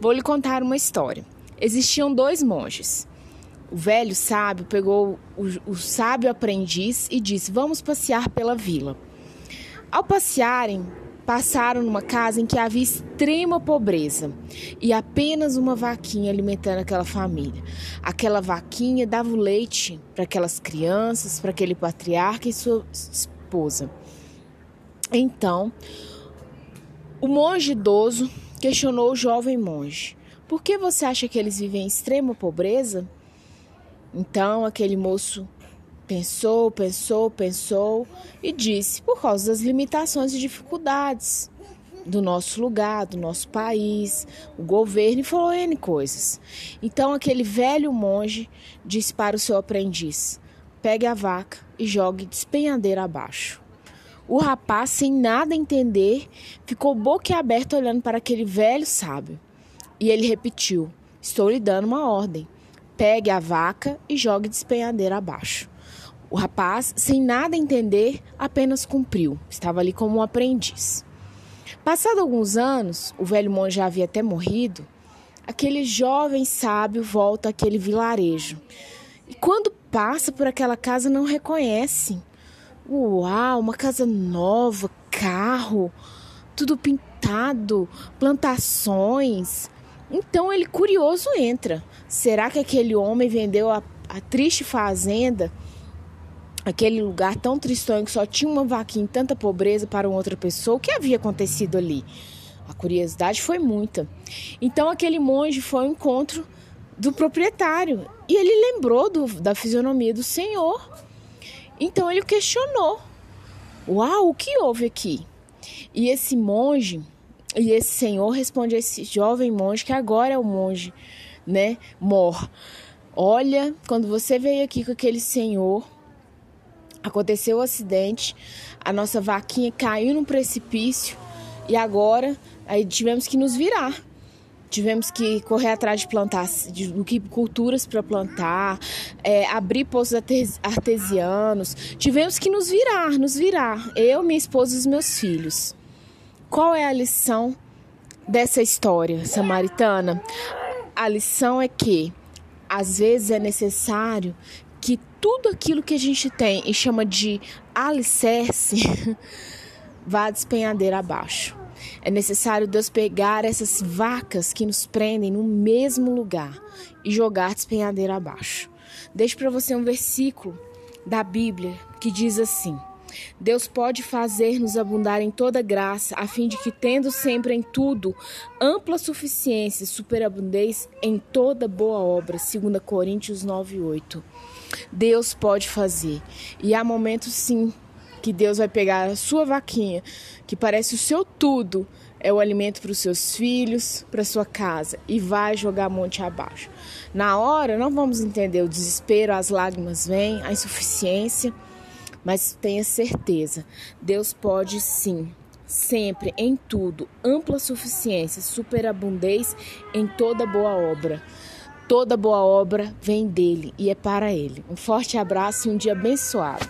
Vou lhe contar uma história. Existiam dois monges. O velho sábio pegou o, o sábio aprendiz e disse: Vamos passear pela vila. Ao passearem, passaram numa casa em que havia extrema pobreza e apenas uma vaquinha alimentando aquela família. Aquela vaquinha dava o leite para aquelas crianças, para aquele patriarca e sua esposa. Então, o monge idoso questionou o jovem monge: Por que você acha que eles vivem em extrema pobreza? Então, aquele moço Pensou, pensou, pensou e disse: por causa das limitações e dificuldades do nosso lugar, do nosso país, o governo, e falou N coisas. Então aquele velho monge disse para o seu aprendiz: pegue a vaca e jogue despenhadeira abaixo. O rapaz, sem nada entender, ficou boquiaberto olhando para aquele velho sábio. E ele repetiu: Estou lhe dando uma ordem. Pegue a vaca e jogue despenhadeira abaixo. O rapaz, sem nada entender, apenas cumpriu. Estava ali como um aprendiz. Passado alguns anos, o velho monge já havia até morrido. Aquele jovem sábio volta àquele vilarejo. E quando passa por aquela casa, não reconhece. Uau, uma casa nova, carro, tudo pintado, plantações. Então ele, curioso, entra. Será que aquele homem vendeu a, a triste fazenda? aquele lugar tão tristonho que só tinha uma vaquinha tanta pobreza para uma outra pessoa, o que havia acontecido ali? A curiosidade foi muita. Então aquele monge foi ao encontro do proprietário e ele lembrou do, da fisionomia do senhor. Então ele questionou: Uau, o que houve aqui? E esse monge, e esse senhor responde a esse jovem monge, que agora é o monge, né? Mor. Olha, quando você veio aqui com aquele senhor, Aconteceu o acidente, a nossa vaquinha caiu num precipício e agora aí tivemos que nos virar. Tivemos que correr atrás de plantar de, de culturas para plantar, é, abrir poços artesianos. Tivemos que nos virar, nos virar. Eu, minha esposa e os meus filhos. Qual é a lição dessa história samaritana? A lição é que às vezes é necessário que tudo aquilo que a gente tem e chama de alicerce vá despenhadeira abaixo. É necessário Deus pegar essas vacas que nos prendem no mesmo lugar e jogar despenhadeira abaixo. Deixo para você um versículo da Bíblia que diz assim: Deus pode fazer-nos abundar em toda graça, a fim de que, tendo sempre em tudo ampla suficiência, superabundez em toda boa obra. 2 Coríntios 9, 8. Deus pode fazer. E há momentos sim que Deus vai pegar a sua vaquinha, que parece o seu tudo, é o alimento para os seus filhos, para sua casa, e vai jogar monte abaixo. Na hora, não vamos entender o desespero, as lágrimas vêm, a insuficiência, mas tenha certeza, Deus pode sim, sempre, em tudo, ampla suficiência, superabundez em toda boa obra. Toda boa obra vem dele e é para ele. Um forte abraço e um dia abençoado.